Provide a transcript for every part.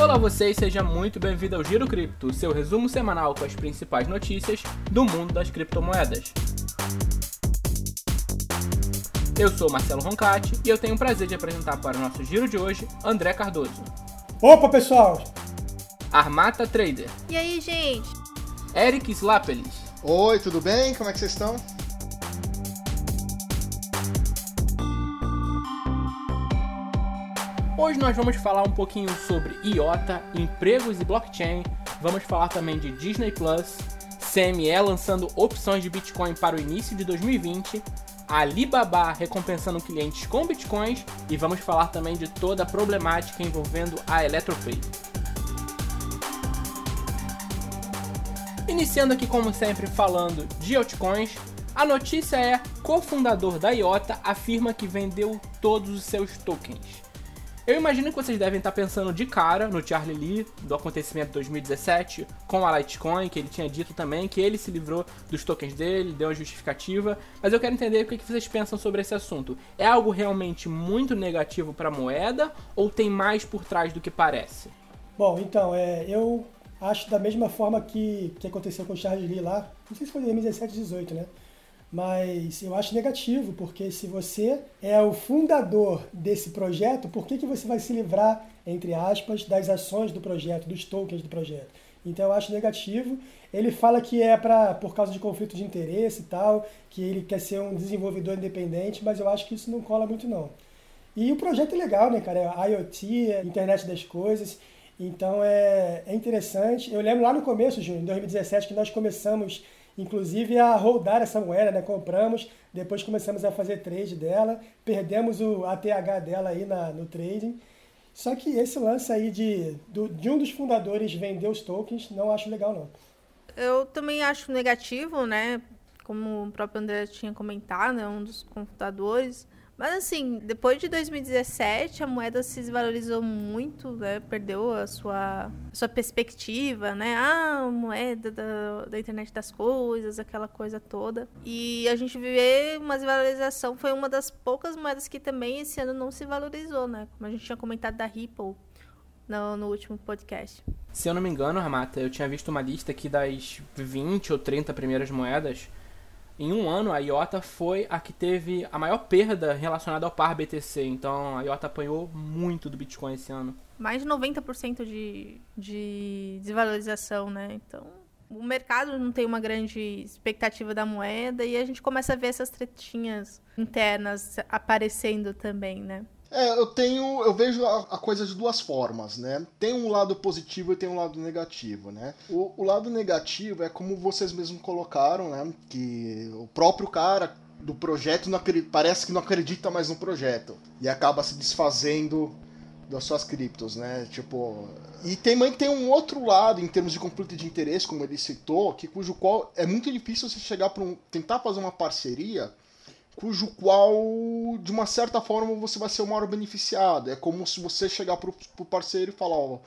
Olá vocês, seja muito bem-vindo ao Giro Cripto, seu resumo semanal com as principais notícias do mundo das criptomoedas. Eu sou Marcelo Roncati e eu tenho o prazer de apresentar para o nosso giro de hoje André Cardoso. Opa, pessoal! Armata Trader. E aí, gente? Eric Slapelis. Oi, tudo bem? Como é que vocês estão? Hoje nós vamos falar um pouquinho sobre IOTA, empregos e blockchain. Vamos falar também de Disney Plus, CME lançando opções de Bitcoin para o início de 2020, Alibaba recompensando clientes com Bitcoins e vamos falar também de toda a problemática envolvendo a Electropay. Iniciando aqui como sempre falando de altcoins, a notícia é: cofundador da IOTA afirma que vendeu todos os seus tokens. Eu imagino que vocês devem estar pensando de cara no Charlie Lee, do acontecimento de 2017, com a Litecoin, que ele tinha dito também que ele se livrou dos tokens dele, deu a justificativa. Mas eu quero entender o que vocês pensam sobre esse assunto. É algo realmente muito negativo para a moeda ou tem mais por trás do que parece? Bom, então, é, eu acho da mesma forma que, que aconteceu com o Charlie Lee lá, não sei se foi em 2017, 2018, né? Mas eu acho negativo, porque se você é o fundador desse projeto, por que, que você vai se livrar, entre aspas, das ações do projeto, dos tokens do projeto? Então eu acho negativo. Ele fala que é pra, por causa de conflito de interesse e tal, que ele quer ser um desenvolvedor independente, mas eu acho que isso não cola muito não. E o projeto é legal, né, cara? É IoT, é internet das coisas. Então é, é interessante. Eu lembro lá no começo, Júnior, em 2017, que nós começamos inclusive a rodar essa moeda, né? Compramos, depois começamos a fazer trade dela, perdemos o ATH dela aí na, no trading. Só que esse lance aí de, do, de um dos fundadores vender os tokens, não acho legal não. Eu também acho negativo, né? Como o próprio André tinha comentado, né? um dos fundadores. Mas assim, depois de 2017, a moeda se desvalorizou muito, né? Perdeu a sua, a sua perspectiva, né? Ah, moeda da, da internet das coisas, aquela coisa toda. E a gente vê uma desvalorização, foi uma das poucas moedas que também esse ano não se valorizou, né? Como a gente tinha comentado da Ripple no, no último podcast. Se eu não me engano, Ramata, eu tinha visto uma lista aqui das 20 ou 30 primeiras moedas em um ano, a IOTA foi a que teve a maior perda relacionada ao par BTC. Então, a IOTA apanhou muito do Bitcoin esse ano. Mais de 90% de, de desvalorização, né? Então, o mercado não tem uma grande expectativa da moeda e a gente começa a ver essas tretinhas internas aparecendo também, né? É, eu tenho, eu vejo a, a, coisa de duas formas, né? Tem um lado positivo e tem um lado negativo, né? O, o lado negativo é como vocês mesmos colocaram, né? Que o próprio cara do projeto não parece que não acredita mais no projeto e acaba se desfazendo das suas criptos, né? Tipo, e também tem um outro lado em termos de conflito de interesse, como ele citou, que cujo qual é muito difícil você chegar para um tentar fazer uma parceria cujo qual, de uma certa forma, você vai ser o maior beneficiado. É como se você chegar pro, pro parceiro e falar, ó,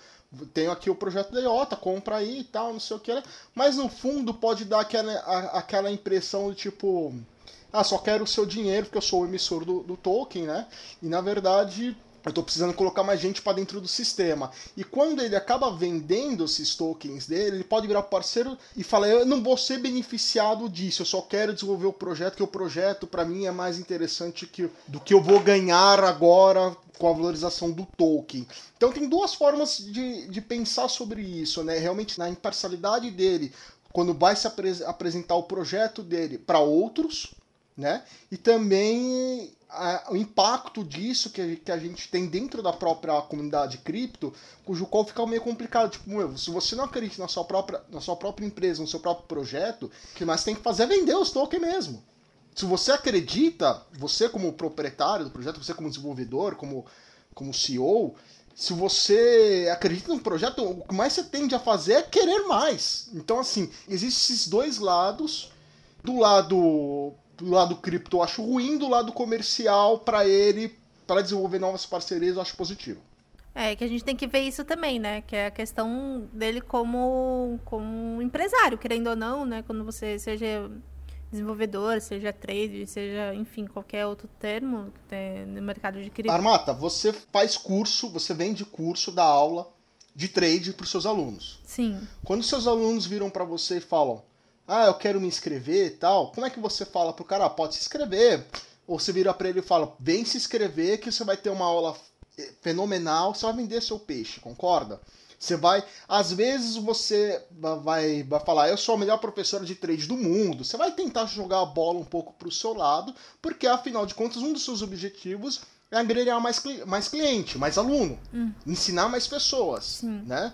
tenho aqui o projeto da IOTA, compra aí e tal, não sei o que. Né? Mas no fundo pode dar aquela, a, aquela impressão de tipo, ah, só quero o seu dinheiro porque eu sou o emissor do, do token, né? E na verdade eu estou precisando colocar mais gente para dentro do sistema. E quando ele acaba vendendo esses tokens dele, ele pode virar parceiro e falar: Eu não vou ser beneficiado disso, eu só quero desenvolver o projeto, que o projeto para mim é mais interessante que, do que eu vou ganhar agora com a valorização do token. Então tem duas formas de, de pensar sobre isso, né? Realmente na imparcialidade dele, quando vai se apres apresentar o projeto dele para outros, né? E também a, o impacto disso que a, que a gente tem dentro da própria comunidade cripto, cujo qual fica meio complicado. Tipo, meu, se você não acredita na sua própria, na sua própria empresa, no seu próprio projeto, o que mais tem que fazer é vender os tokens mesmo. Se você acredita, você como proprietário do projeto, você como desenvolvedor, como, como CEO, se você acredita no projeto, o que mais você tende a fazer é querer mais. Então, assim, existem esses dois lados. Do lado do lado cripto eu acho ruim, do lado comercial, para ele, para desenvolver novas parcerias, eu acho positivo. É, que a gente tem que ver isso também, né? Que é a questão dele como, como empresário, querendo ou não, né? Quando você seja desenvolvedor, seja trade, seja, enfim, qualquer outro termo no mercado de cripto. Armata, você faz curso, você vende curso, dá aula, de trade para os seus alunos. Sim. Quando seus alunos viram para você e falam: "Ah, eu quero me inscrever" e tal, como é que você fala pro cara: ah, "Pode se inscrever"? Ou você vira para ele e fala: "Vem se inscrever que você vai ter uma aula fenomenal, você vai vender seu peixe", concorda? Você vai, às vezes você vai, vai falar, eu sou a melhor professora de trade do mundo. Você vai tentar jogar a bola um pouco para o seu lado, porque afinal de contas um dos seus objetivos é agregar mais, mais cliente, mais aluno, hum. ensinar mais pessoas, Sim. né?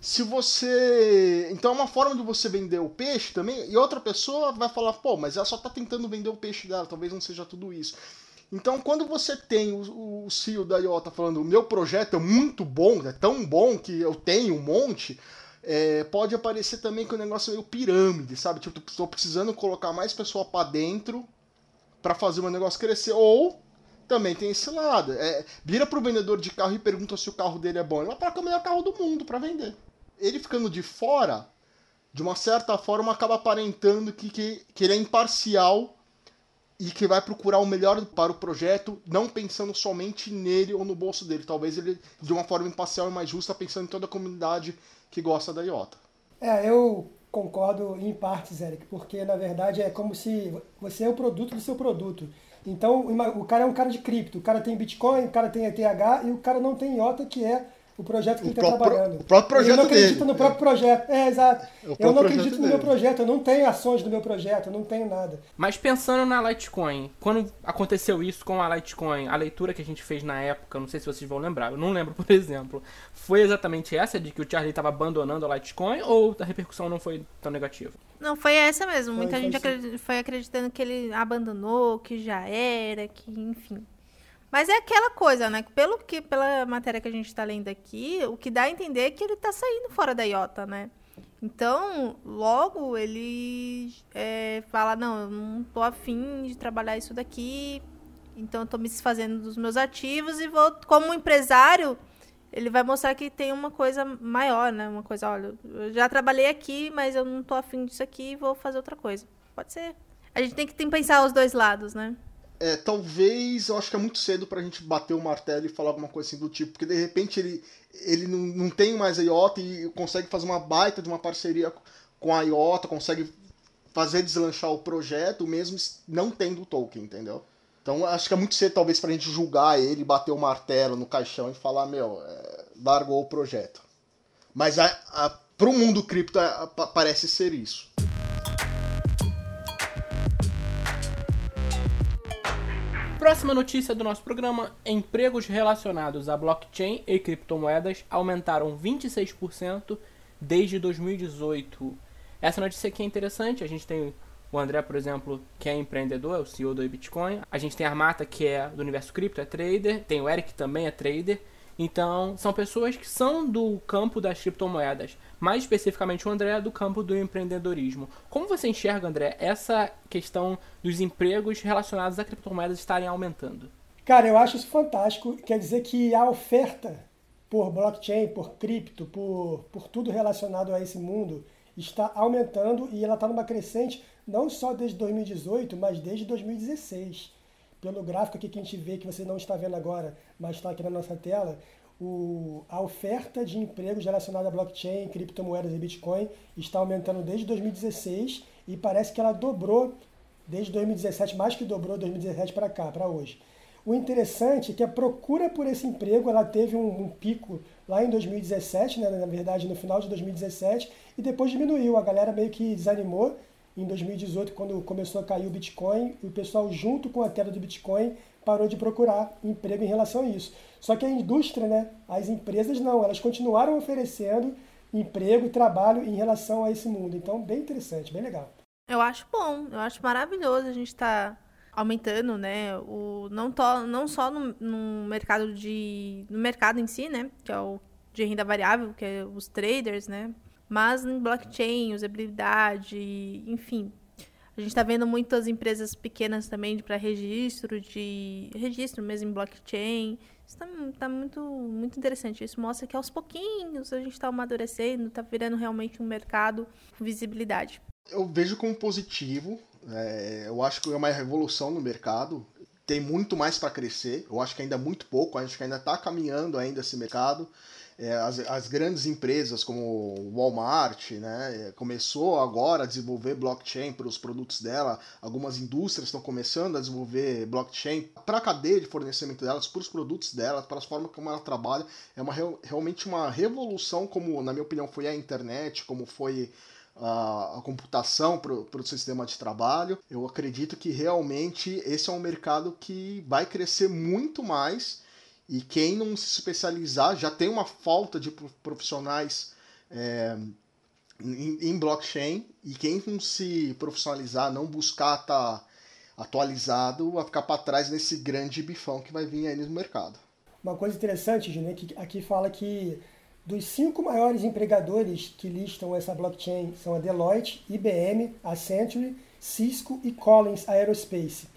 Se você. Então é uma forma de você vender o peixe também, e outra pessoa vai falar, pô, mas ela só está tentando vender o peixe dela, talvez não seja tudo isso. Então, quando você tem o, o CEO da IOTA falando o meu projeto é muito bom, é tão bom que eu tenho um monte, é, pode aparecer também que o negócio é meio pirâmide, sabe? Tipo, estou precisando colocar mais pessoa para dentro para fazer o meu negócio crescer. Ou também tem esse lado. É, vira pro vendedor de carro e pergunta se o carro dele é bom. Ele vai falar que é o melhor carro do mundo para vender. Ele ficando de fora, de uma certa forma, acaba aparentando que, que, que ele é imparcial e que vai procurar o melhor para o projeto, não pensando somente nele ou no bolso dele. Talvez ele, de uma forma imparcial e mais justa, pensando em toda a comunidade que gosta da IOTA. É, eu concordo em partes, Eric, porque na verdade é como se você é o produto do seu produto. Então, o cara é um cara de cripto, o cara tem Bitcoin, o cara tem ETH e o cara não tem IOTA, que é o projeto que o ele está trabalhando. O próprio projeto Ele não acredita dele. no próprio projeto. É, exato. Eu não acredito no meu projeto, eu não tenho ações do meu projeto, eu não tenho nada. Mas pensando na Litecoin, quando aconteceu isso com a Litecoin, a leitura que a gente fez na época, não sei se vocês vão lembrar, eu não lembro, por exemplo, foi exatamente essa de que o Charlie estava abandonando a Litecoin ou a repercussão não foi tão negativa? Não, foi essa mesmo. Muita foi, gente foi acreditando que ele abandonou, que já era, que enfim. Mas é aquela coisa, né? Pelo que, pela matéria que a gente está lendo aqui, o que dá a entender é que ele está saindo fora da IOTA, né? Então, logo ele é, fala, não, eu não tô afim de trabalhar isso daqui, então eu tô me desfazendo dos meus ativos e vou, como empresário, ele vai mostrar que tem uma coisa maior, né? Uma coisa, olha, eu já trabalhei aqui, mas eu não tô afim disso aqui e vou fazer outra coisa. Pode ser. A gente tem que, tem que pensar os dois lados, né? É, talvez eu acho que é muito cedo pra gente bater o martelo e falar alguma coisa assim do tipo, porque de repente ele, ele não, não tem mais a IOTA e consegue fazer uma baita de uma parceria com a IOTA, consegue fazer deslanchar o projeto mesmo não tendo o token, entendeu? Então acho que é muito cedo talvez pra gente julgar ele, bater o martelo no caixão e falar, meu, é, largou o projeto. Mas a, a, pro mundo cripto a, a, parece ser isso. Próxima notícia do nosso programa: empregos relacionados a blockchain e criptomoedas aumentaram 26% desde 2018. Essa notícia aqui é interessante. A gente tem o André, por exemplo, que é empreendedor, é o CEO do Bitcoin. A gente tem a Armata, que é do universo cripto, é trader. Tem o Eric, também é trader. Então, são pessoas que são do campo das criptomoedas, mais especificamente o André é do campo do empreendedorismo. Como você enxerga, André, essa questão dos empregos relacionados a criptomoedas estarem aumentando? Cara, eu acho isso fantástico. Quer dizer que a oferta por blockchain, por cripto, por, por tudo relacionado a esse mundo está aumentando e ela está numa crescente não só desde 2018, mas desde 2016 pelo gráfico aqui que a gente vê, que você não está vendo agora, mas está aqui na nossa tela, o, a oferta de empregos relacionada a blockchain, criptomoedas e Bitcoin está aumentando desde 2016 e parece que ela dobrou desde 2017, mais que dobrou 2017 para cá, para hoje. O interessante é que a procura por esse emprego ela teve um, um pico lá em 2017, né, na verdade no final de 2017, e depois diminuiu. A galera meio que desanimou em 2018, quando começou a cair o Bitcoin, o pessoal, junto com a queda do Bitcoin, parou de procurar emprego em relação a isso. Só que a indústria, né, as empresas não, elas continuaram oferecendo emprego e trabalho em relação a esse mundo. Então, bem interessante, bem legal. Eu acho bom, eu acho maravilhoso a gente estar tá aumentando, né, o, não, to, não só no, no mercado de no mercado em si, né, que é o de renda variável, que é os traders, né, mas em blockchain, usabilidade, enfim. A gente está vendo muitas empresas pequenas também para registro, de registro mesmo em blockchain. Isso está tá muito, muito interessante. Isso mostra que aos pouquinhos a gente está amadurecendo, está virando realmente um mercado com visibilidade. Eu vejo como positivo. É, eu acho que é uma revolução no mercado tem muito mais para crescer. Eu acho que ainda é muito pouco, acho que ainda está caminhando ainda esse mercado. É, as, as, grandes empresas como Walmart né, é, começou agora a desenvolver blockchain para os produtos dela. Algumas indústrias estão começando a desenvolver blockchain para a cadeia de fornecimento delas, para os produtos delas, para as formas como ela trabalha. É uma, realmente uma revolução, como na minha opinião foi a internet, como foi a computação para o sistema de trabalho. Eu acredito que realmente esse é um mercado que vai crescer muito mais e quem não se especializar, já tem uma falta de profissionais é, em, em, blockchain, e quem não se profissionalizar, não buscar estar tá atualizado, vai ficar para trás nesse grande bifão que vai vir aí no mercado. Uma coisa interessante, Júnior, é que aqui fala que dos cinco maiores empregadores que listam essa blockchain são a Deloitte, IBM, Accenture, Cisco e Collins Aerospace.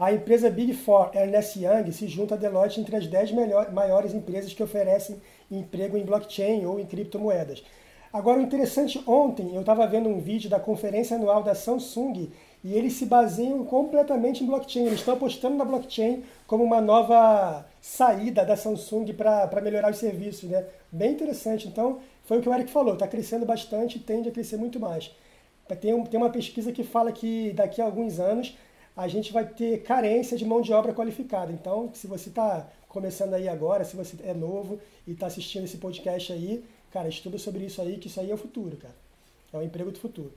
A empresa Big Four Ernest Young se junta a Deloitte entre as 10 melhor, maiores empresas que oferecem emprego em blockchain ou em criptomoedas. Agora, o interessante, ontem eu estava vendo um vídeo da conferência anual da Samsung e eles se baseiam completamente em blockchain. Eles estão apostando na blockchain como uma nova saída da Samsung para melhorar os serviços. Né? Bem interessante. Então, foi o que o Eric falou, está crescendo bastante e tende a crescer muito mais. Tem, um, tem uma pesquisa que fala que daqui a alguns anos a gente vai ter carência de mão de obra qualificada. Então, se você está começando aí agora, se você é novo e está assistindo esse podcast aí, cara, estuda sobre isso aí, que isso aí é o futuro, cara. É o emprego do futuro.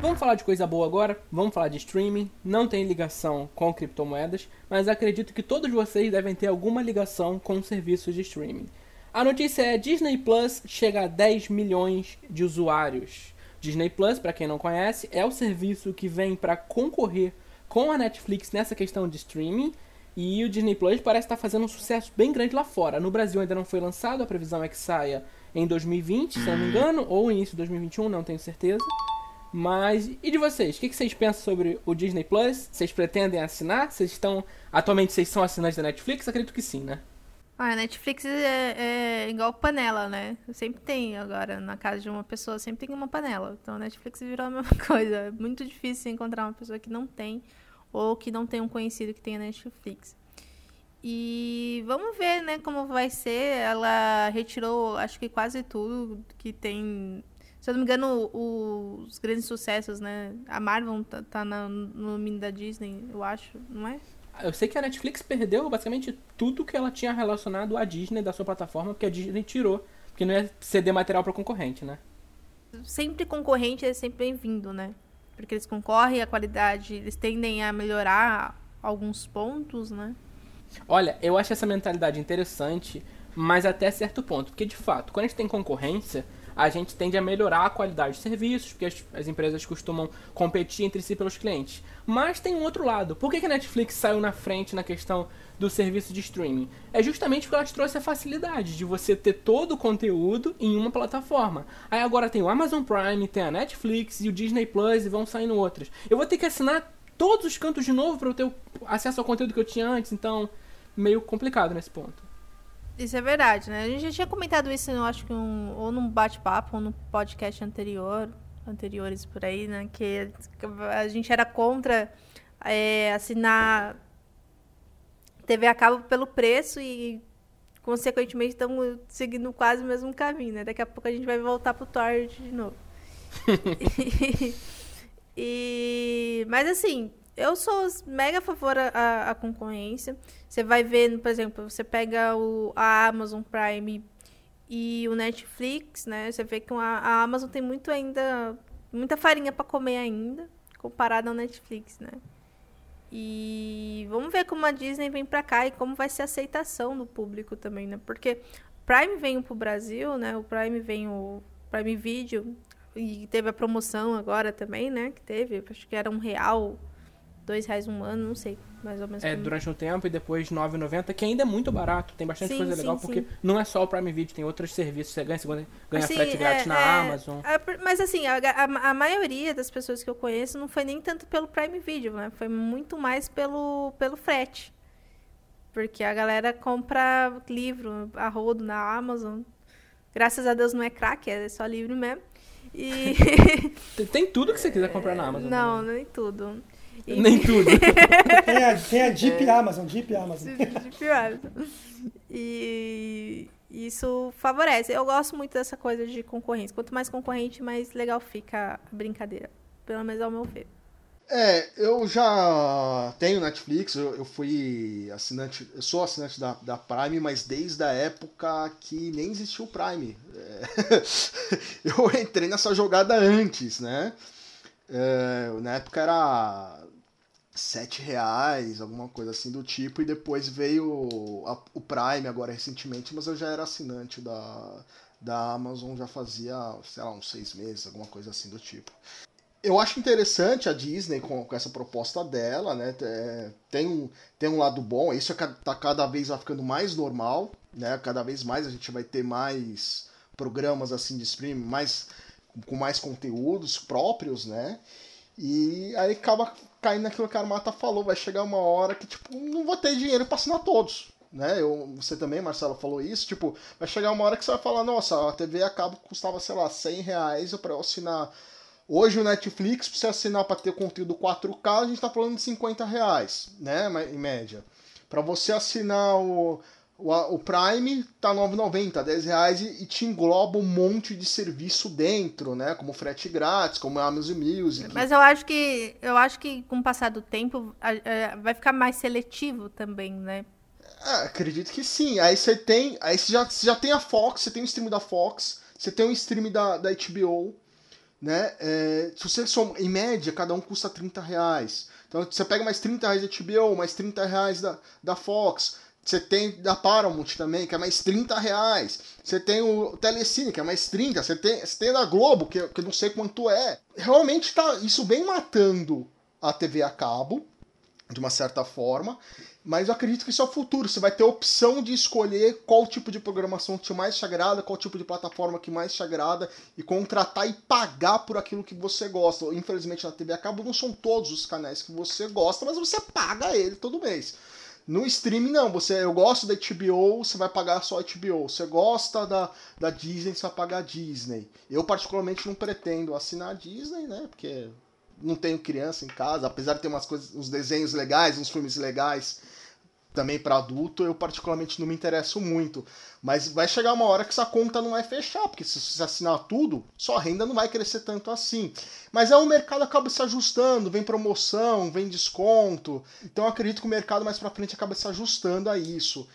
Vamos falar de coisa boa agora? Vamos falar de streaming. Não tem ligação com criptomoedas, mas acredito que todos vocês devem ter alguma ligação com serviços de streaming. A notícia é Disney Plus chega a 10 milhões de usuários. Disney Plus, para quem não conhece, é o serviço que vem para concorrer com a Netflix nessa questão de streaming. E o Disney Plus parece estar tá fazendo um sucesso bem grande lá fora. No Brasil ainda não foi lançado, a previsão é que saia em 2020, se não me engano, ou início de 2021, não tenho certeza. Mas e de vocês? O que vocês pensam sobre o Disney Plus? Vocês pretendem assinar? Vocês estão. Atualmente vocês são assinantes da Netflix? Acredito que sim, né? Ah, a Netflix é, é, igual panela, né? Sempre tem agora, na casa de uma pessoa, sempre tem uma panela. Então a Netflix virou a mesma coisa. É muito difícil encontrar uma pessoa que não tem ou que não tem um conhecido que tenha Netflix. E vamos ver, né, como vai ser. Ela retirou, acho que quase tudo que tem. Se eu não me engano, os grandes sucessos, né? A Marvel tá, tá no nome da Disney, eu acho, não é? Eu sei que a Netflix perdeu basicamente tudo que ela tinha relacionado à Disney da sua plataforma, porque a Disney tirou. Porque não ia ceder material para concorrente, né? Sempre concorrente é sempre bem-vindo, né? Porque eles concorrem, a qualidade, eles tendem a melhorar alguns pontos, né? Olha, eu acho essa mentalidade interessante, mas até certo ponto. Porque, de fato, quando a gente tem concorrência, a gente tende a melhorar a qualidade de serviços, porque as, as empresas costumam competir entre si pelos clientes. Mas tem um outro lado. Por que, que a Netflix saiu na frente na questão do serviço de streaming? É justamente porque ela te trouxe a facilidade de você ter todo o conteúdo em uma plataforma. Aí agora tem o Amazon Prime, tem a Netflix e o Disney Plus e vão saindo outras. Eu vou ter que assinar todos os cantos de novo para eu ter acesso ao conteúdo que eu tinha antes, então meio complicado nesse ponto. Isso é verdade, né? A gente já tinha comentado isso, eu acho que um, ou num bate-papo ou no podcast anterior, anteriores por aí, né? Que a gente era contra é, assinar TV a cabo pelo preço e, consequentemente, estamos seguindo quase o mesmo caminho, né? Daqui a pouco a gente vai voltar pro torrent de novo. e, e, mas assim, eu sou mega a favor a, a concorrência. Você vai ver, por exemplo, você pega o, a Amazon Prime e o Netflix, né? Você vê que a, a Amazon tem muito ainda, muita farinha para comer ainda, comparado ao Netflix, né? E vamos ver como a Disney vem para cá e como vai ser a aceitação do público também, né? Porque Prime veio pro Brasil, né? O Prime vem o Prime Video e teve a promoção agora também, né? Que teve, acho que era um real dois reais um ano, não sei, mais ou menos. É, como... durante um tempo e depois 9,90, que ainda é muito barato. Tem bastante sim, coisa sim, legal, sim. porque não é só o Prime Video, tem outros serviços. Você ganha, você ganha assim, frete grátis é, na é, Amazon. É, mas assim, a, a, a, maioria das pessoas que eu conheço não foi nem tanto pelo Prime Video, né? Foi muito mais pelo, pelo frete. Porque a galera compra livro a rodo na Amazon. Graças a Deus não é crack, é só livro mesmo. E... Tem tudo que você quiser comprar na Amazon. Não, nem tudo. E... Nem tudo. tem, a, tem a Jeep é. Amazon, Jeep Amazon. Jeep Amazon. E isso favorece. Eu gosto muito dessa coisa de concorrência. Quanto mais concorrente, mais legal fica a brincadeira. Pelo menos ao meu ver. É, eu já tenho Netflix, eu, eu, fui assinante, eu sou assinante da, da Prime, mas desde a época que nem existiu o Prime. É, eu entrei nessa jogada antes, né? É, na época era sete reais, alguma coisa assim do tipo, e depois veio a, o Prime agora recentemente, mas eu já era assinante da, da Amazon já fazia, sei lá, uns seis meses, alguma coisa assim do tipo eu acho interessante a Disney com, com essa proposta dela, né? É, tem, um, tem um lado bom, isso é, tá cada vez ficando mais normal, né? Cada vez mais a gente vai ter mais programas assim de streaming, mais, com mais conteúdos próprios, né? E aí acaba caindo naquilo que a Armata falou, vai chegar uma hora que, tipo, não vou ter dinheiro para assinar todos. Né? Eu, você também, Marcelo, falou isso. Tipo, vai chegar uma hora que você vai falar, nossa, a TV a cabo custava, sei lá, 100 reais para eu assinar Hoje o Netflix, para você assinar para ter conteúdo 4K, a gente está falando de 50 reais, né? Em média. Para você assinar o, o, o Prime, tá 9,90, 10 reais e, e, te engloba um monte de serviço dentro, né? Como frete grátis, como Amazon Music. Mas eu acho que eu acho que com o passar do tempo a, a, vai ficar mais seletivo também, né? É, acredito que sim. Aí você tem. Aí você já, você já tem a Fox, você tem o stream da Fox, você tem o stream da, da HBO né? É, se você soma, em média, cada um custa 30 reais. Então você pega mais 30 reais da HBO, mais 30 reais da, da Fox. Você tem da Paramount também, que é mais 30 reais. Você tem o Telecine, que é mais 30. Você tem, você tem da Globo, que, que não sei quanto é. Realmente tá isso bem matando a TV a cabo, de uma certa forma. Mas eu acredito que isso é o futuro. Você vai ter a opção de escolher qual tipo de programação que mais te agrada, qual tipo de plataforma que mais te agrada e contratar e pagar por aquilo que você gosta. Infelizmente na TV a cabo não são todos os canais que você gosta, mas você paga ele todo mês. No streaming não, você, eu gosto da HBO, você vai pagar só a HBO. Você gosta da, da Disney, você vai pagar a Disney. Eu particularmente não pretendo assinar a Disney, né? Porque não tenho criança em casa, apesar de ter umas coisas, uns desenhos legais, uns filmes legais também para adulto, eu particularmente não me interesso muito. Mas vai chegar uma hora que essa conta não vai fechar, porque se você assinar tudo, sua renda não vai crescer tanto assim. Mas é o mercado acaba se ajustando, vem promoção, vem desconto. Então acredito que o mercado mais para frente acaba se ajustando a isso.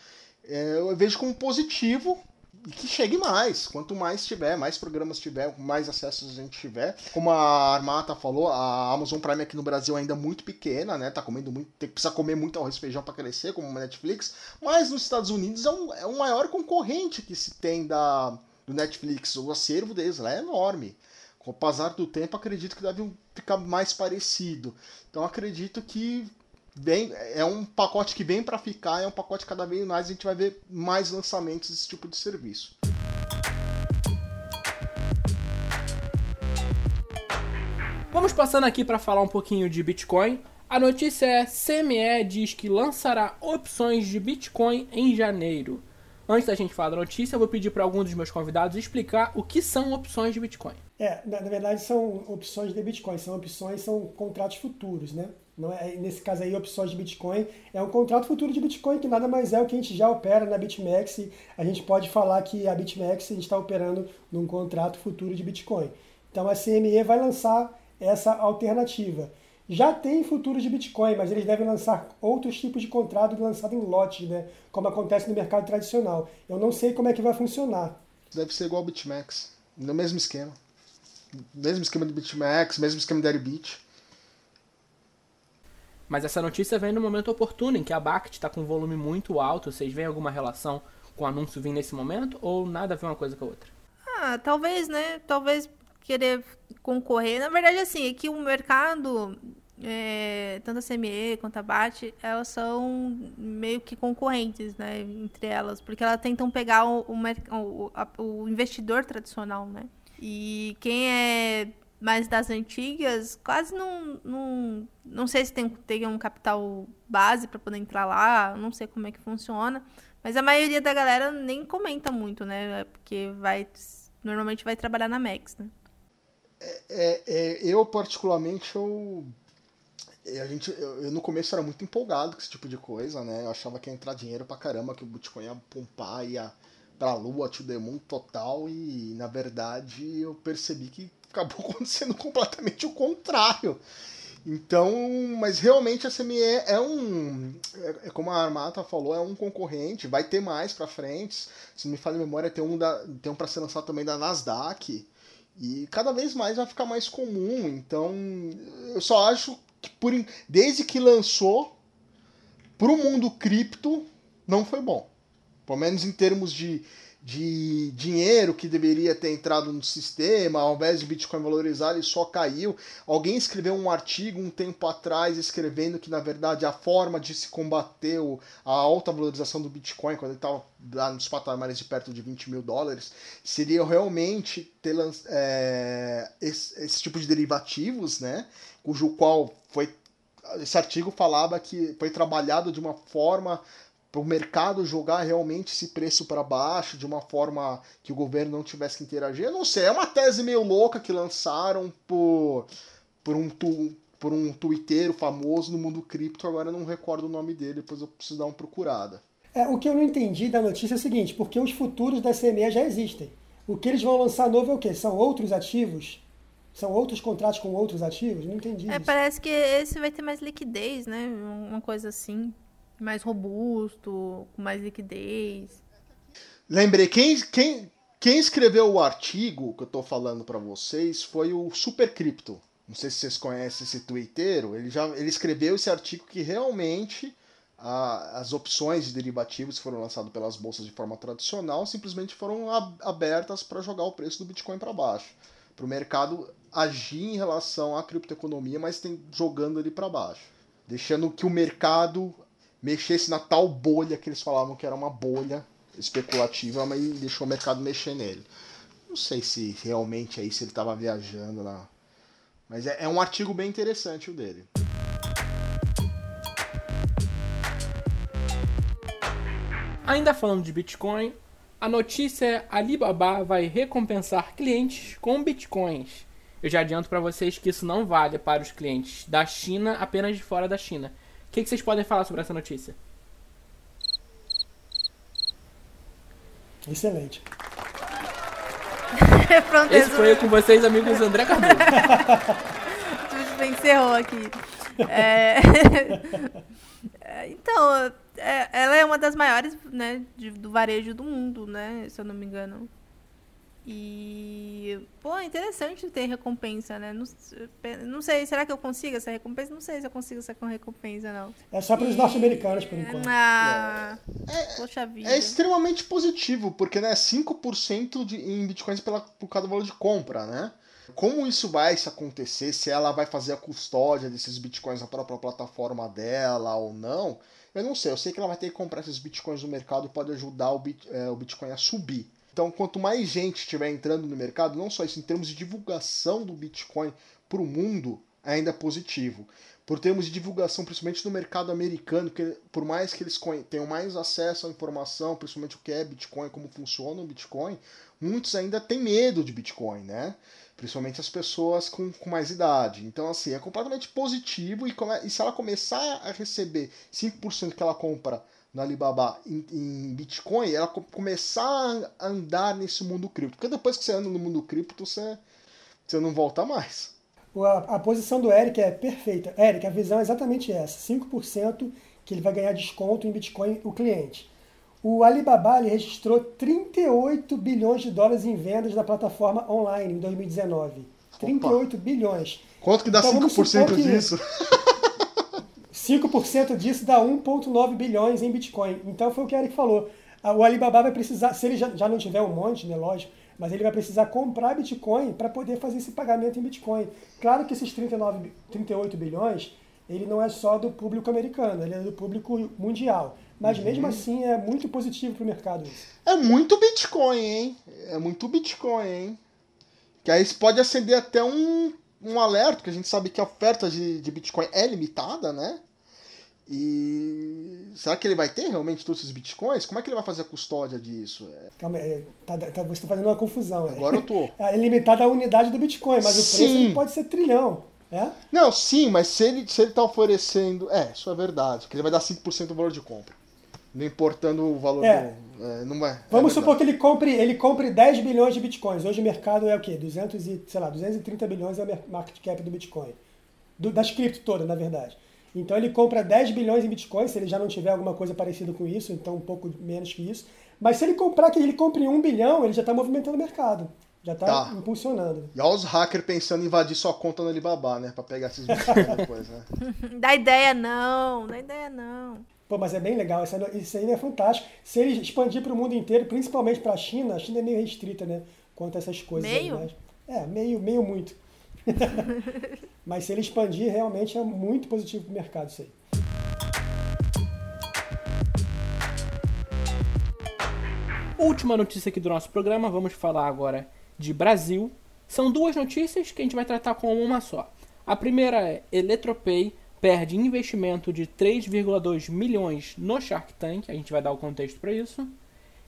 É, eu vejo como positivo, e que chegue mais. Quanto mais tiver, mais programas tiver, mais acessos a gente tiver. Como a Armata falou, a Amazon Prime aqui no Brasil ainda é muito pequena, né? Tá comendo muito, tem, precisa comer muito arroz e feijão para crescer, como a Netflix. Mas nos Estados Unidos é um, é um maior concorrente que se tem da, do Netflix. O acervo deles lá é enorme. Com o passar do tempo, acredito que deve ficar mais parecido. Então acredito que vem, é um pacote que vem para ficar, é um pacote cada vez mais a gente vai ver mais lançamentos desse tipo de serviço. Vamos passando aqui para falar um pouquinho de Bitcoin. A notícia é: CME diz que lançará opções de Bitcoin em janeiro. Antes da gente falar da notícia, eu vou pedir para algum dos meus convidados explicar o que são opções de Bitcoin. É, na, na verdade são opções de Bitcoin, são opções, são contratos futuros, né? Não é, nesse caso aí, opções de Bitcoin. É um contrato futuro de Bitcoin que nada mais é o que a gente já opera na BitMEX. A gente pode falar que a BitMEX está operando num contrato futuro de Bitcoin. Então a CME vai lançar essa alternativa. Já tem futuros de Bitcoin, mas eles devem lançar outros tipos de contrato lançado em lotes, né? Como acontece no mercado tradicional. Eu não sei como é que vai funcionar. Deve ser igual ao BitMEX, no mesmo esquema. Mesmo esquema do BitMEX, mesmo esquema da Airbit. Mas essa notícia vem no momento oportuno, em que a BACT está com um volume muito alto. Vocês veem alguma relação com o anúncio vir nesse momento? Ou nada a ver uma coisa com a outra? Ah, talvez, né? Talvez querer concorrer. Na verdade, assim, é que o mercado, é, tanto a CME quanto a BAT, elas são meio que concorrentes, né? Entre elas. Porque elas tentam pegar o, o, o, o investidor tradicional, né? E quem é mas das antigas, quase não. Não, não sei se tem, tem um capital base para poder entrar lá, não sei como é que funciona. Mas a maioria da galera nem comenta muito, né? Porque vai. Normalmente vai trabalhar na Max, né? É, é, é, eu, particularmente, eu, a gente, eu, eu, no começo era muito empolgado com esse tipo de coisa, né? Eu achava que ia entrar dinheiro pra caramba, que o Bitcoin ia pompar, ia pra lua, to the moon total, e na verdade eu percebi que acabou acontecendo completamente o contrário. Então, mas realmente a CME é um, é, é, como a Armata falou, é um concorrente, vai ter mais para frente. Se me falha a memória, tem um, da, tem um para ser lançado também da Nasdaq. E cada vez mais vai ficar mais comum. Então, eu só acho que por, desde que lançou, para o mundo cripto, não foi bom. Pelo menos em termos de, de dinheiro que deveria ter entrado no sistema, ao invés de Bitcoin valorizar, ele só caiu. Alguém escreveu um artigo um tempo atrás escrevendo que, na verdade, a forma de se combater a alta valorização do Bitcoin, quando ele estava lá nos patamares de perto de 20 mil dólares, seria realmente ter é, esse, esse tipo de derivativos, né? Cujo qual foi esse artigo falava que foi trabalhado de uma forma para o mercado jogar realmente esse preço para baixo de uma forma que o governo não tivesse que interagir. Eu não sei, é uma tese meio louca que lançaram por, por um tu, por um twitteiro famoso no mundo cripto, agora eu não recordo o nome dele, depois eu preciso dar uma procurada. É, o que eu não entendi da notícia é o seguinte, porque os futuros da CME já existem. O que eles vão lançar novo é o quê? São outros ativos? São outros contratos com outros ativos? Não entendi. É, isso. parece que esse vai ter mais liquidez, né? Uma coisa assim mais robusto, com mais liquidez. Lembrei, quem, quem, quem escreveu o artigo que eu estou falando para vocês foi o Supercrypto. Não sei se vocês conhecem esse twitteiro. Ele, já, ele escreveu esse artigo que realmente a, as opções de derivativos que foram lançadas pelas bolsas de forma tradicional simplesmente foram abertas para jogar o preço do Bitcoin para baixo. Para o mercado agir em relação à criptoeconomia, mas tem, jogando ele para baixo. Deixando que o mercado mexesse na tal bolha que eles falavam que era uma bolha especulativa, mas deixou o mercado mexer nele. Não sei se realmente aí se ele estava viajando lá. Mas é, é um artigo bem interessante o dele. Ainda falando de Bitcoin, a notícia é Alibaba vai recompensar clientes com Bitcoins. Eu já adianto para vocês que isso não vale para os clientes da China, apenas de fora da China. O que, que vocês podem falar sobre essa notícia? Excelente. Pronto, Esse foi com vocês, amigos André Cardoso. tu encerrou aqui. É... então, é, ela é uma das maiores né, de, do varejo do mundo, né? Se eu não me engano. E, pô, é interessante ter recompensa, né? Não, não sei, será que eu consigo essa recompensa? Não sei se eu consigo essa recompensa, não. É só para os e... norte-americanos, por enquanto. Ah, é, poxa vida. É extremamente positivo, porque, né, 5% de, em bitcoins pela, por cada valor de compra, né? Como isso vai se acontecer, se ela vai fazer a custódia desses bitcoins na própria plataforma dela ou não, eu não sei. Eu sei que ela vai ter que comprar esses bitcoins no mercado e pode ajudar o, bit, é, o bitcoin a subir. Então, quanto mais gente estiver entrando no mercado, não só isso, em termos de divulgação do Bitcoin para o mundo, ainda é positivo. Por termos de divulgação, principalmente no mercado americano, que por mais que eles tenham mais acesso à informação, principalmente o que é Bitcoin, como funciona o Bitcoin, muitos ainda têm medo de Bitcoin, né? Principalmente as pessoas com, com mais idade. Então, assim, é completamente positivo e, come, e se ela começar a receber 5% que ela compra no Alibaba em, em, Bitcoin, ela começar a andar nesse mundo cripto. Porque depois que você anda no mundo cripto, você, você não volta mais. A, a posição do Eric é perfeita. Eric, a visão é exatamente essa: 5% que ele vai ganhar desconto em Bitcoin o cliente. O Alibaba registrou 38 bilhões de dólares em vendas da plataforma online em 2019. Opa. 38 bilhões. Quanto que dá então, 5% disso? 5% disso dá 1,9 bilhões em Bitcoin. Então foi o que o Eric falou. O Alibaba vai precisar, se ele já, não tiver um monte, né, lógico, mas ele vai precisar comprar Bitcoin para poder fazer esse pagamento em Bitcoin. Claro que esses 39, 38 bilhões, ele não é só do público americano, ele é do público mundial. Mas uhum. mesmo assim é muito positivo para o mercado isso. É muito Bitcoin, hein? É muito Bitcoin, hein? Que aí pode acender até um, um alerta, que a gente sabe que a oferta de, de Bitcoin é limitada, né? E será que ele vai ter realmente todos esses bitcoins? Como é que ele vai fazer a custódia disso? É... Calma, é, tá, tá, você está fazendo uma confusão. É. Agora eu tô. É limitada a unidade do Bitcoin, mas sim. o preço pode ser trilhão. É? Não, sim, mas se ele, se ele tá oferecendo. É, isso é verdade, que ele vai dar 5% do valor de compra. Não importando o valor é. do. É, não é, Vamos supor que ele compre, ele compre 10 bilhões de bitcoins. Hoje o mercado é o quê? 200 e, sei lá, 230 bilhões é o market cap do Bitcoin. Do, das cripto todas, na verdade. Então ele compra 10 bilhões em Bitcoin, se ele já não tiver alguma coisa parecida com isso, então um pouco menos que isso. mas se ele comprar que ele compre 1 bilhão, ele já está movimentando o mercado. Já está tá. impulsionando. E olha os hackers pensando em invadir sua conta no Alibaba, né? Pra pegar esses bitcoins depois, né? dá ideia não, dá ideia não. Pô, mas é bem legal, isso aí, isso aí é fantástico. Se ele expandir para o mundo inteiro, principalmente para a China, a China é meio restrita, né? Quanto a essas coisas. Meio? Aí, mas, é, meio, meio muito. Mas se ele expandir, realmente é muito positivo para o mercado isso aí. Última notícia aqui do nosso programa, vamos falar agora de Brasil. São duas notícias que a gente vai tratar com uma só. A primeira é Eletropay perde investimento de 3,2 milhões no Shark Tank, a gente vai dar o contexto para isso.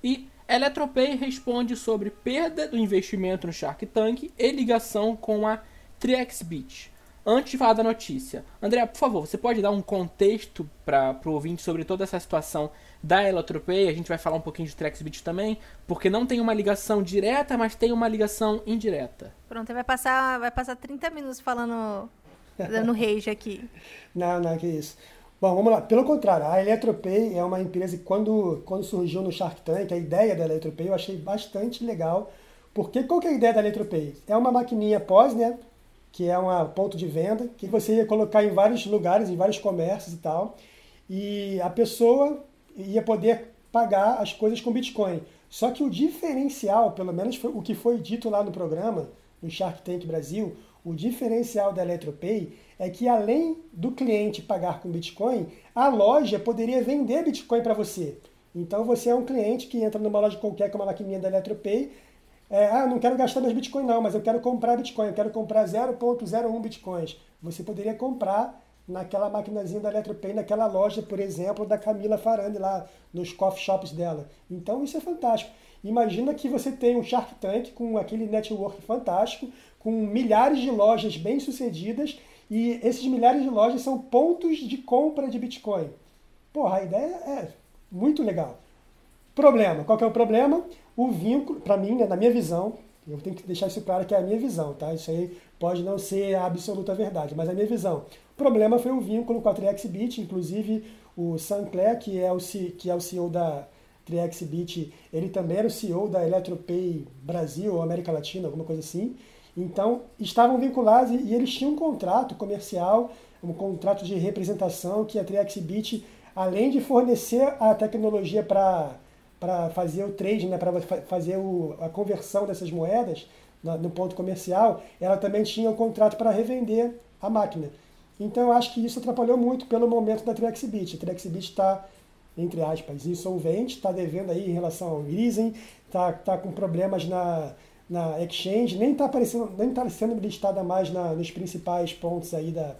E Eletropay responde sobre perda do investimento no Shark Tank e ligação com a TriXBit. Antes de falar da notícia, André, por favor, você pode dar um contexto para o ouvinte sobre toda essa situação da Eletropay? A gente vai falar um pouquinho de TriXBit também, porque não tem uma ligação direta, mas tem uma ligação indireta. Pronto, vai passar, vai passar 30 minutos falando, dando rage aqui. não, não, que isso. Bom, vamos lá. Pelo contrário, a Eletropay é uma empresa que quando, quando surgiu no Shark Tank, a ideia da Eletropay eu achei bastante legal. Porque qual que é a ideia da Eletropay? É uma maquininha pós, né? Que é um ponto de venda, que você ia colocar em vários lugares, em vários comércios e tal, e a pessoa ia poder pagar as coisas com Bitcoin. Só que o diferencial, pelo menos o que foi dito lá no programa, no Shark Tank Brasil, o diferencial da Eletropay é que além do cliente pagar com Bitcoin, a loja poderia vender Bitcoin para você. Então você é um cliente que entra numa loja qualquer com uma maquininha da Eletropay, é, ah, não quero gastar meus Bitcoin não, mas eu quero comprar Bitcoin, eu quero comprar 0.01 Bitcoins. Você poderia comprar naquela maquinazinha da Eletropay, naquela loja, por exemplo, da Camila Farani lá, nos coffee shops dela. Então isso é fantástico. Imagina que você tem um Shark Tank com aquele network fantástico, com milhares de lojas bem sucedidas, e esses milhares de lojas são pontos de compra de Bitcoin. Porra, a ideia é muito legal. Problema, qual que é o problema? O vínculo, para mim, né, na minha visão, eu tenho que deixar isso claro que é a minha visão, tá? Isso aí pode não ser a absoluta verdade, mas é a minha visão. O problema foi o vínculo com a TriXBit, inclusive o Sancler, que é o, que é o CEO da TriXBit, ele também era o CEO da Eletropay Brasil ou América Latina, alguma coisa assim. Então, estavam vinculados e, e eles tinham um contrato comercial, um contrato de representação que a TriXBit, além de fornecer a tecnologia para para fazer o trade, né, para fazer o, a conversão dessas moedas no ponto comercial, ela também tinha um contrato para revender a máquina. Então eu acho que isso atrapalhou muito pelo momento da Trexbit. A Trexbit está, entre aspas, insolvente, está devendo aí em relação ao Risen, está tá com problemas na, na exchange, nem está aparecendo, nem está sendo listada mais na, nos principais pontos aí da,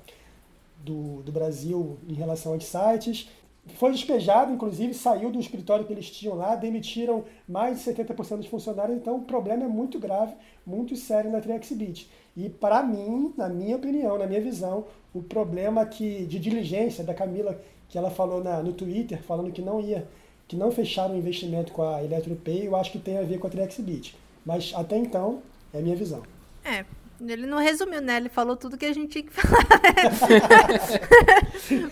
do, do Brasil em relação aos sites. Foi despejado, inclusive, saiu do escritório que eles tinham lá, demitiram mais de 70% dos funcionários, então o problema é muito grave, muito sério na TriXBit. E para mim, na minha opinião, na minha visão, o problema que, de diligência da Camila, que ela falou na, no Twitter, falando que não ia, que não fecharam o investimento com a EletroPay, eu acho que tem a ver com a TriXBit. Mas até então, é a minha visão. É, ele não resumiu, né? Ele falou tudo que a gente tinha que falar.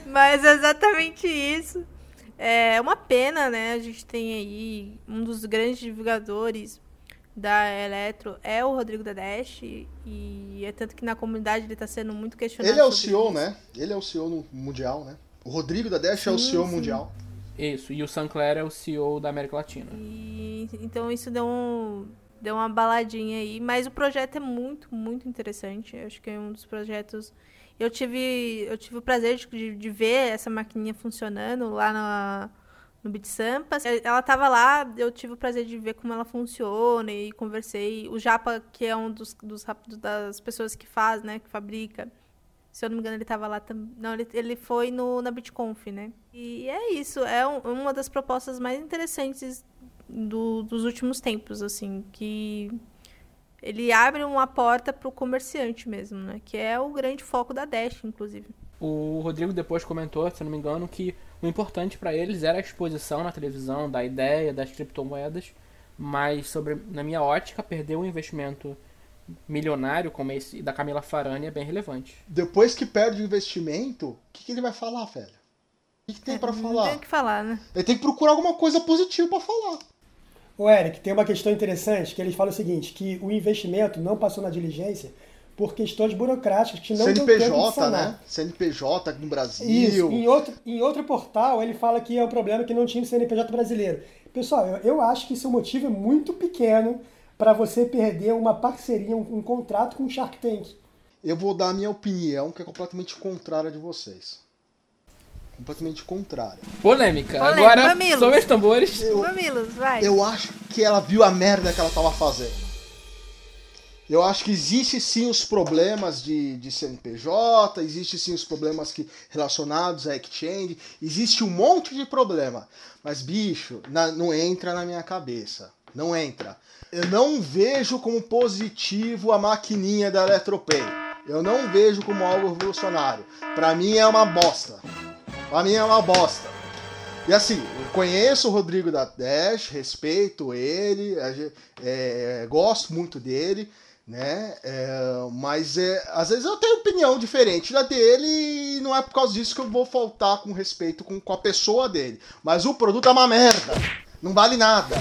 Mas é exatamente isso. É uma pena, né? A gente tem aí um dos grandes divulgadores da Eletro é o Rodrigo da Dash e é tanto que na comunidade ele está sendo muito questionado. Ele é o CEO, isso. né? Ele é o CEO no mundial, né? O Rodrigo da Dash sim, é o CEO sim. mundial. Isso, e o Sancler é o CEO da América Latina. E, então isso deu um, deu uma baladinha aí, mas o projeto é muito, muito interessante. Eu acho que é um dos projetos. Eu tive, eu tive o prazer de, de ver essa maquininha funcionando lá na, no Beat Sampas. Ela estava lá, eu tive o prazer de ver como ela funciona e conversei. O Japa, que é um dos, dos das pessoas que faz, né, que fabrica, Se eu não me engano, ele estava lá também. Não, ele, ele foi no, na BitConf, né? E é isso. É um, uma das propostas mais interessantes do, dos últimos tempos, assim. Que ele abre uma porta para o comerciante mesmo, né? Que é o grande foco da Dash, inclusive. O Rodrigo depois comentou, se não me engano, que o importante para eles era a exposição na televisão da ideia das criptomoedas, mas sobre na minha ótica perder um investimento milionário como esse da Camila Farani é bem relevante. Depois que perde o investimento, o que, que ele vai falar, velho? O que, que tem é, para falar? Tem que falar, né? Ele tem que procurar alguma coisa positiva para falar. O Eric, tem uma questão interessante que eles falam o seguinte, que o investimento não passou na diligência por questões burocráticas que não CNPJ, né? CNPJ no Brasil. Isso. Em outro, em outro portal, ele fala que é um problema que não tinha CNPJ brasileiro. Pessoal, eu, eu acho que esse motivo é muito pequeno para você perder uma parceria, um, um contrato com o Shark Tank. Eu vou dar a minha opinião, que é completamente contrária de vocês. Completamente contrária. Polêmica. Polêmica. Agora, Mamilos. sobre os tambores. Eu, Mamilos, vai. Eu acho que ela viu a merda que ela tava fazendo. Eu acho que existe sim os problemas de, de CNPJ, existe sim os problemas que, relacionados a exchange, existe um monte de problema. Mas, bicho, na, não entra na minha cabeça. Não entra. Eu não vejo como positivo a maquininha da Eletropay. Eu não vejo como algo revolucionário. Para mim é uma bosta. Para mim é uma bosta. E assim, conheço o Rodrigo da Dash, respeito ele, é, gosto muito dele, né? É, mas é, às vezes eu tenho opinião diferente da dele e não é por causa disso que eu vou faltar com respeito com, com a pessoa dele. Mas o produto é uma merda. Não vale nada.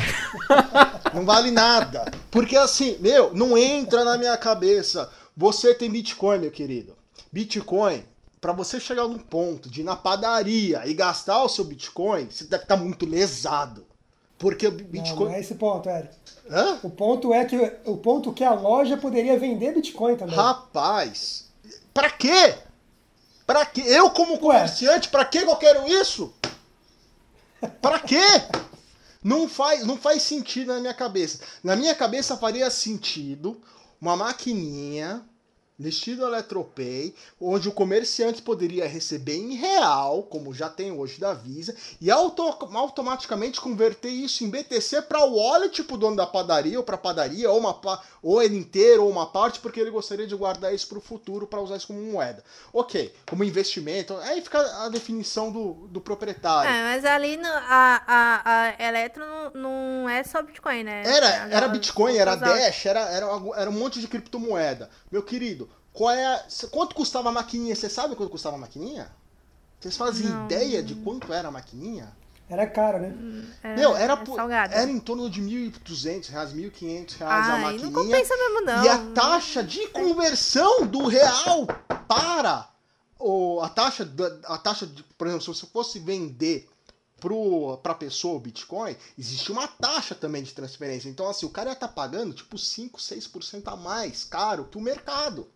não vale nada. Porque assim, meu, não entra na minha cabeça. Você tem Bitcoin, meu querido. Bitcoin, para você chegar num ponto de ir na padaria e gastar o seu Bitcoin, você deve estar muito lesado. Porque o Bitcoin. Não, não é esse ponto, Eric. Hã? O ponto é que o ponto que a loja poderia vender Bitcoin também. Rapaz, para quê? Para quê? Eu como comerciante, para que eu quero isso? Para quê? Não faz, não faz sentido na minha cabeça. Na minha cabeça faria sentido uma maquininha estilo Eletropay, onde o comerciante poderia receber em real, como já tem hoje da Visa, e auto automaticamente converter isso em BTC para o wallet pro dono da padaria, ou para a padaria, ou, uma, ou ele inteiro, ou uma parte, porque ele gostaria de guardar isso para o futuro, para usar isso como moeda. Ok, como investimento, aí fica a definição do, do proprietário. É, mas ali no, a, a, a Eletro não, não, é só Bitcoin, né? Era, era Bitcoin, era Dash, era, era, era um monte de criptomoeda. Meu querido, qual é a, quanto custava a maquininha? Você sabe quanto custava a maquininha? Vocês fazem não. ideia de quanto era a maquininha? Era caro, né? É, Meu, era, é era em torno de 1.200 reais, 1.500 reais Ai, a maquininha. Não compensa mesmo, não. E a taxa de conversão do real para o, a taxa, a taxa de, por exemplo, se você fosse vender para a pessoa o Bitcoin, existe uma taxa também de transferência. Então, assim, o cara ia estar tá pagando tipo 5, 6% a mais caro que o mercado.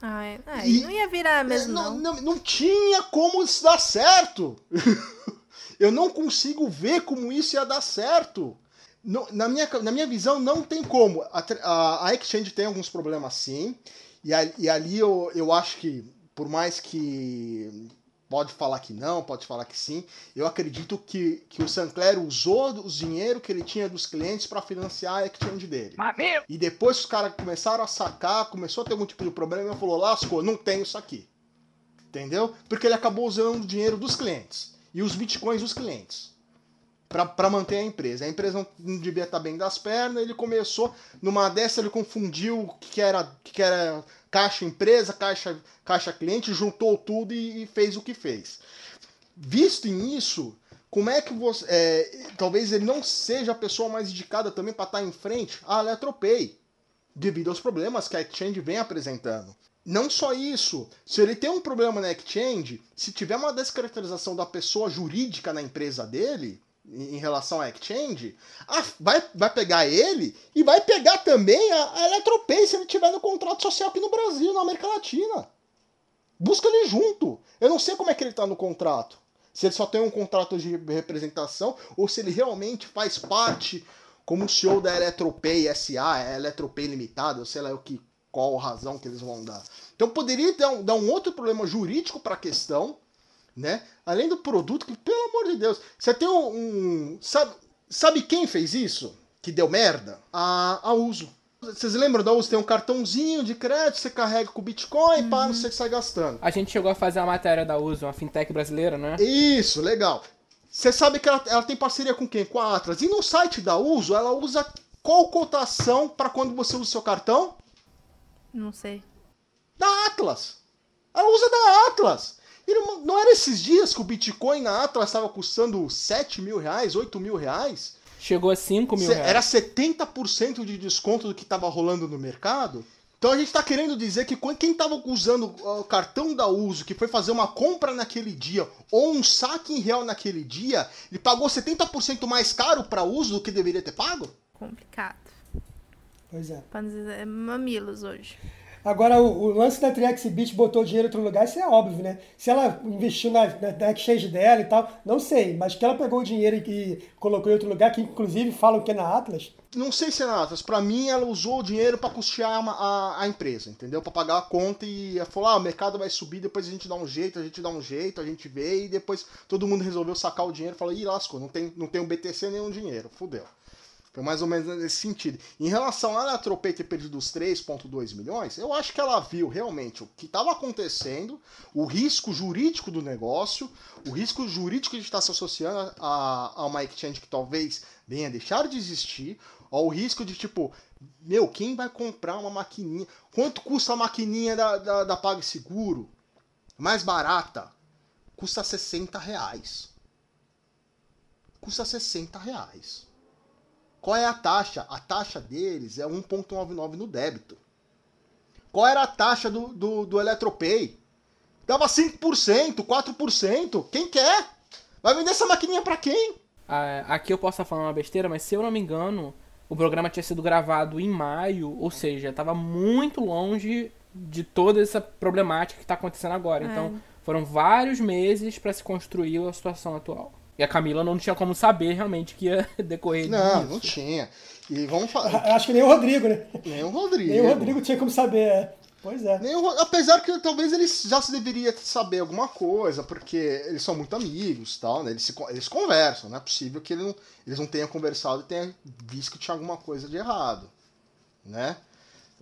Ah, é. e, não ia virar mesmo, não. Não, não, não tinha como isso dar certo. eu não consigo ver como isso ia dar certo. na, minha, na minha visão, não tem como. A, a, a Exchange tem alguns problemas sim. E, a, e ali eu, eu acho que, por mais que Pode falar que não, pode falar que sim. Eu acredito que, que o Sancler usou o dinheiro que ele tinha dos clientes para financiar a exchange dele. E depois os caras começaram a sacar, começou a ter algum tipo de problema, ele falou: lascou, não tenho isso aqui. Entendeu? Porque ele acabou usando o dinheiro dos clientes e os bitcoins dos clientes para manter a empresa. A empresa não, devia estar bem das pernas, ele começou, numa dessa ele confundiu o que era, que era caixa empresa, caixa, caixa cliente, juntou tudo e, e fez o que fez. Visto nisso, como é que você. É, talvez ele não seja a pessoa mais indicada também para estar em frente à Eletropay, devido aos problemas que a Exchange vem apresentando. Não só isso, se ele tem um problema na Exchange, se tiver uma descaracterização da pessoa jurídica na empresa dele, em relação à Exchange, a, vai, vai pegar ele e vai pegar também a, a Eletropay se ele tiver no contrato social aqui no Brasil, na América Latina. Busca ele junto. Eu não sei como é que ele está no contrato. Se ele só tem um contrato de representação ou se ele realmente faz parte como CEO da Eletropay SA, Eletropay Limitada, sei lá o que qual razão que eles vão dar. Então poderia dar um, dar um outro problema jurídico para a questão, né? Além do produto, que pelo amor de Deus, você tem um, um sabe, sabe quem fez isso? Que deu merda? A, a Uso. Vocês lembram da Uso? Tem um cartãozinho de crédito, você carrega com Bitcoin, uhum. pá, você sai gastando. A gente chegou a fazer uma matéria da Uso, uma fintech brasileira, né? Isso, legal. Você sabe que ela, ela, tem parceria com quem? Com a Atlas. E no site da Uso, ela usa qual cotação para quando você usa o seu cartão? Não sei. Da Atlas. Ela usa da Atlas. Não, era esses dias que o Bitcoin na Atlas estava custando 7 mil reais, 8 mil reais? Chegou a 5 mil reais. Era 70% de desconto do que estava rolando no mercado? Então a gente está querendo dizer que quem estava usando o cartão da uso, que foi fazer uma compra naquele dia, ou um saque em real naquele dia, ele pagou 70% mais caro para uso do que deveria ter pago? Complicado. Pois é. Para dizer, é mamilos hoje. Agora, o, o lance da Triexbit botou dinheiro em outro lugar, isso é óbvio, né? Se ela investiu na, na, na, exchange dela e tal, não sei, mas que ela pegou o dinheiro e, e colocou em outro lugar, que inclusive falam que é na Atlas. Não sei se é na Atlas, pra mim ela usou o dinheiro para custear a, a, empresa, entendeu? Para pagar a conta e falou: ah, o mercado vai subir, depois a gente dá um jeito, a gente dá um jeito, a gente vê, e depois todo mundo resolveu sacar o dinheiro e falou: ih, lascou, não tem, não tem um BTC nenhum dinheiro, fudeu. Foi mais ou menos nesse sentido. Em relação a ela Tropei ter perdido os 3,2 milhões, eu acho que ela viu realmente o que estava acontecendo, o risco jurídico do negócio, o risco jurídico de estar se associando a, a uma exchange que talvez venha deixar de existir, ao risco de tipo, meu, quem vai comprar uma maquininha? Quanto custa a maquininha da, da, da PagSeguro? Mais barata? Custa 60 reais. Custa 60 reais. Qual é a taxa? A taxa deles é 1,99 no débito. Qual era a taxa do, do, do Eletropay? Dava 5%, 4%. Quem quer? Vai vender essa maquininha para quem? Ah, aqui eu posso estar falando uma besteira, mas se eu não me engano, o programa tinha sido gravado em maio, ou seja, estava muito longe de toda essa problemática que está acontecendo agora. É. Então, foram vários meses para se construir a situação atual. E a Camila não tinha como saber realmente que ia decorrer Não, disso. não tinha. E vamos falar. Acho que nem o Rodrigo, né? Nem o Rodrigo. Nem o Rodrigo tinha como saber, é. Pois é. Nem o... Apesar que talvez eles já se deveria saber alguma coisa, porque eles são muito amigos tal, né? Eles, se... eles conversam, não é possível que ele não... eles não tenham conversado e tenham visto que tinha alguma coisa de errado. Né?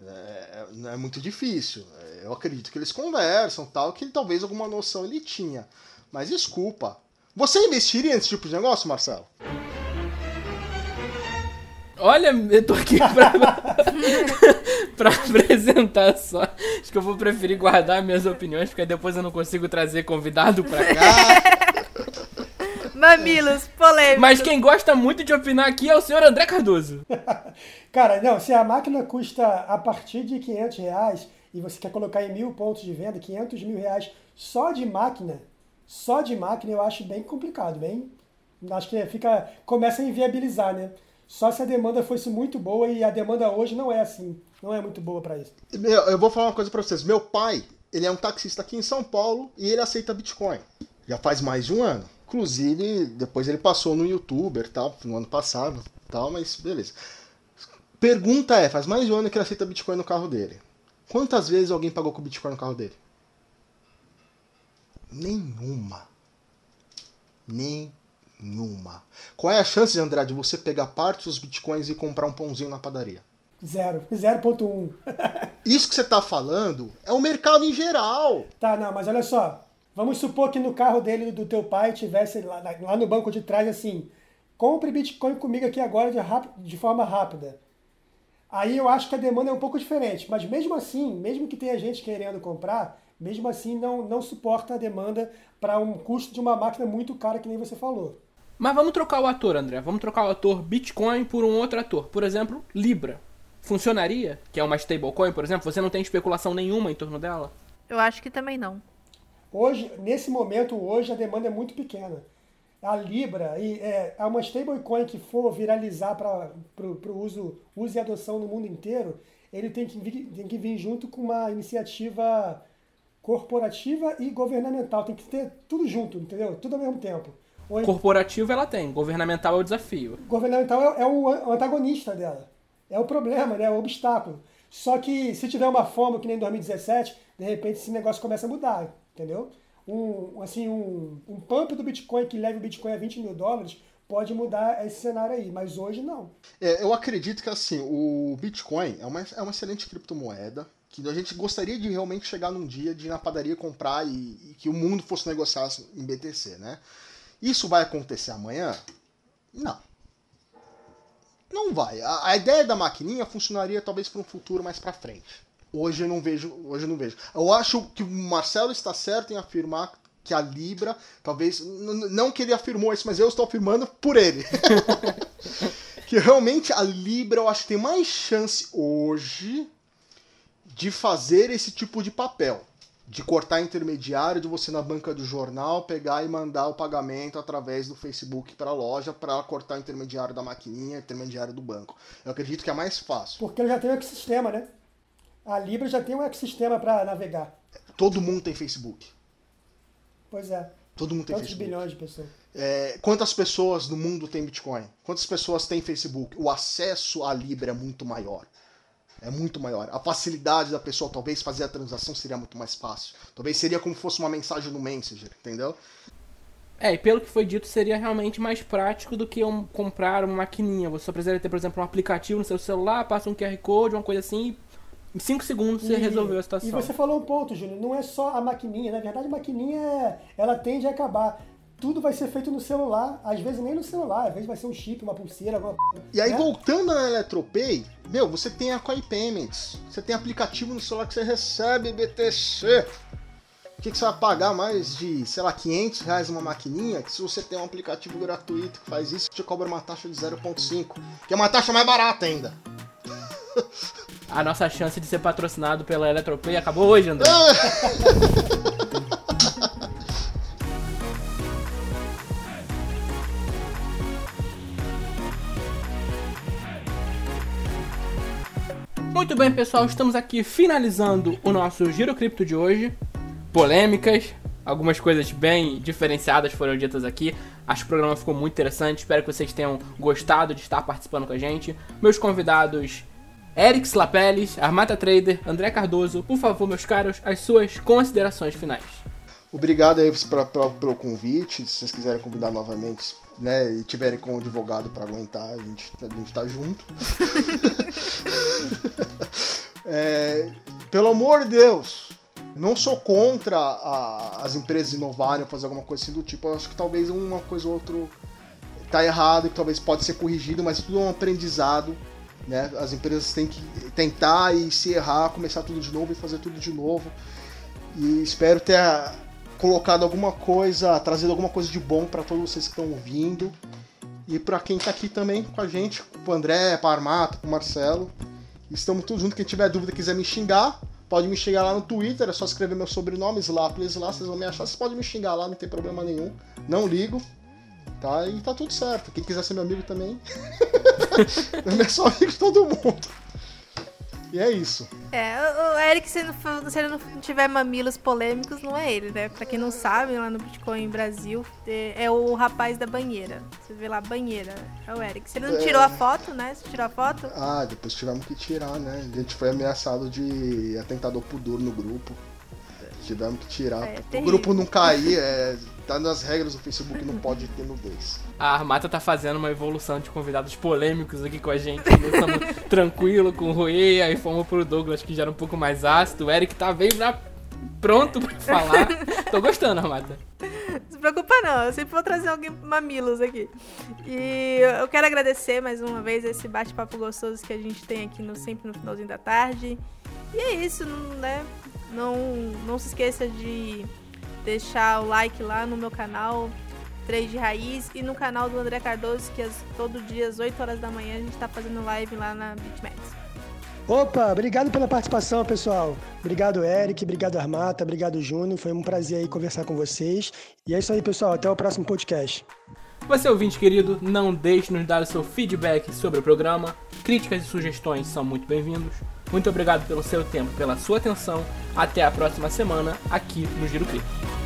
É, é, é muito difícil. Eu acredito que eles conversam tal, que talvez alguma noção ele tinha. Mas desculpa, você investiria nesse tipo de negócio, Marcelo? Olha, eu tô aqui pra, pra apresentar só. Acho que eu vou preferir guardar minhas opiniões, porque depois eu não consigo trazer convidado pra cá. Mamilos, polêmicos. Mas quem gosta muito de opinar aqui é o senhor André Cardoso. Cara, não, se a máquina custa a partir de 500 reais e você quer colocar em mil pontos de venda, 500 mil reais só de máquina, só de máquina eu acho bem complicado, bem. Acho que fica. começa a inviabilizar, né? Só se a demanda fosse muito boa e a demanda hoje não é assim. Não é muito boa para isso. Meu, eu vou falar uma coisa para vocês. Meu pai, ele é um taxista aqui em São Paulo e ele aceita Bitcoin. Já faz mais de um ano. Inclusive, depois ele passou no YouTuber, tal, no ano passado, tal, mas beleza. Pergunta é, faz mais de um ano que ele aceita Bitcoin no carro dele. Quantas vezes alguém pagou com Bitcoin no carro dele? Nenhuma. Nenhuma. Qual é a chance, André, de você pegar parte dos bitcoins e comprar um pãozinho na padaria? Zero. 0.1. Isso que você está falando é o mercado em geral. Tá, não, mas olha só. Vamos supor que no carro dele, do teu pai, tivesse lá, lá no banco de trás assim: compre Bitcoin comigo aqui agora de, de forma rápida. Aí eu acho que a demanda é um pouco diferente. Mas mesmo assim, mesmo que tenha gente querendo comprar, mesmo assim não, não suporta a demanda para um custo de uma máquina muito cara, que nem você falou. Mas vamos trocar o ator, André. Vamos trocar o ator Bitcoin por um outro ator. Por exemplo, Libra. Funcionaria? Que é uma stablecoin, por exemplo? Você não tem especulação nenhuma em torno dela? Eu acho que também não. Hoje, nesse momento, hoje a demanda é muito pequena. A Libra e, é, é uma stablecoin que for viralizar para o uso, uso e adoção no mundo inteiro, ele tem que, vir, tem que vir junto com uma iniciativa corporativa e governamental. Tem que ter tudo junto, entendeu? Tudo ao mesmo tempo. O Corporativo ela tem, governamental é o desafio. Governamental é, é o antagonista dela. É o problema, né? É o obstáculo. Só que se tiver uma forma que nem em 2017, de repente esse negócio começa a mudar, entendeu? Um, assim, um, um pump do Bitcoin que leve o Bitcoin a 20 mil dólares pode mudar esse cenário aí, mas hoje não. É, eu acredito que assim, o Bitcoin é uma, é uma excelente criptomoeda, que a gente gostaria de realmente chegar num dia de ir na padaria comprar e, e que o mundo fosse negociar em BTC, né? Isso vai acontecer amanhã? Não. Não vai. A, a ideia da maquininha funcionaria talvez para um futuro mais para frente. Hoje eu não vejo, hoje eu não vejo. Eu acho que o Marcelo está certo em afirmar que a Libra, talvez, não que ele afirmou isso, mas eu estou afirmando por ele. que realmente a Libra eu acho que tem mais chance hoje de fazer esse tipo de papel. De cortar intermediário, de você na banca do jornal pegar e mandar o pagamento através do Facebook para a loja para cortar o intermediário da maquininha, intermediário do banco. Eu acredito que é mais fácil. Porque ele já tem um ecossistema, né? A Libra já tem um ecossistema para navegar. Todo mundo tem Facebook. Pois é. Todo mundo tem Quantos Facebook. bilhões de pessoas? É, quantas pessoas no mundo tem Bitcoin? Quantas pessoas têm Facebook? O acesso à Libra é muito maior. É muito maior. A facilidade da pessoa talvez fazer a transação seria muito mais fácil. Talvez seria como fosse uma mensagem no Messenger, entendeu? É, e pelo que foi dito, seria realmente mais prático do que um, comprar uma maquininha. Você só precisaria ter, por exemplo, um aplicativo no seu celular, passa um QR Code, uma coisa assim, em 5 segundos você E- resolveu a situação. E você falou um ponto, Júnior. Não é só a maquininha. Na verdade, a maquininha, ela tende a acabar. Tudo vai ser feito no celular. Às vezes nem no celular. Às vezes vai ser um chip, uma pulseira, alguma. E aí, né? voltando na Eletropay, meu, você tem a Coin Payments. Você tem aplicativo no celular que você recebe BTC. O que, que você vai pagar mais de, sei lá, 500 reais uma maquininha? Que se você tem um aplicativo gratuito que faz isso, te cobra uma taxa de 0,5. Que é uma taxa mais barata ainda. A nossa chance de ser patrocinado pela Eletropay acabou hoje, André. Muito bem, pessoal, estamos aqui finalizando o nosso Giro Cripto de hoje. Polêmicas, algumas coisas bem diferenciadas foram ditas aqui. Acho que o programa ficou muito interessante. Espero que vocês tenham gostado de estar participando com a gente. Meus convidados Eric Slapelles, Armata Trader, André Cardoso, por favor, meus caros, as suas considerações finais. Obrigado aí pelo convite. Se vocês quiserem convidar novamente, né, e tiverem com um advogado pra aguentar, a gente, a gente tá junto. É, pelo amor de Deus, não sou contra a- as empresas inovarem, fazer alguma coisa assim do tipo. Eu acho que talvez uma coisa ou outra tá errado, que talvez pode ser corrigido, mas tudo é um aprendizado. Né? As empresas têm que tentar e se errar, começar tudo de novo e fazer tudo de novo. E espero ter ah, colocado alguma coisa, trazido alguma coisa de bom para todos vocês que estão ouvindo. E para quem tá aqui também com a gente, pro André, pro Armato, pro Marcelo. Estamos todos juntos. Quem tiver dúvida quiser me xingar, pode me xingar lá no Twitter. É só escrever meu sobrenome, Slaples lá, vocês vão me achar. Vocês podem me xingar lá, não tem problema nenhum. Não ligo. Tá? E tá tudo certo. Quem quiser ser meu amigo também. é só amigo de todo mundo. E é isso. É, o Eric, se, não for- se ele não tiver mamilos polêmicos, não é ele, né? Pra quem não sabe, lá no Bitcoin Brasil, é, é o rapaz da banheira. Você vê lá, banheira, é o Eric. Se ele não tirou a foto, né? Se tirou a foto, Ah, depois tivemos que tirar, né? A gente foi ameaçado de atentado ao pudor no grupo. Tivemos que tirar. É, o grupo não cair, é, tá nas regras do Facebook, não pode ter nudez. A Armata tá fazendo uma evolução de convidados polêmicos aqui com a gente. Começamos tranquilo com o Rui, aí fomos pro Douglas que já era um pouco mais ácido. O Eric tá bem pra... pronto pra falar. Tô gostando, Armata. não se preocupa não, eu sempre vou trazer alguém mamilos aqui. E eu quero agradecer mais uma vez esse bate-papo gostoso que a gente tem aqui no, sempre no finalzinho da tarde. E é isso, né? Não, não se esqueça de deixar o like lá no meu canal 3 de Raiz e no canal do André Cardoso, que as- todo dia às 8 horas da manhã a gente tá fazendo live lá na BitMEX. Opa, obrigado pela participação, pessoal. Obrigado, Eric. Obrigado, Armata. Obrigado, Júnior. Foi um prazer aí conversar com vocês. E é isso aí, pessoal. Até o próximo podcast. Você ouvinte querido, não deixe de nos dar o seu feedback sobre o programa. Críticas e sugestões são muito bem-vindos. Muito obrigado pelo seu tempo, pela sua atenção. Até a próxima semana aqui no Giro Cripto.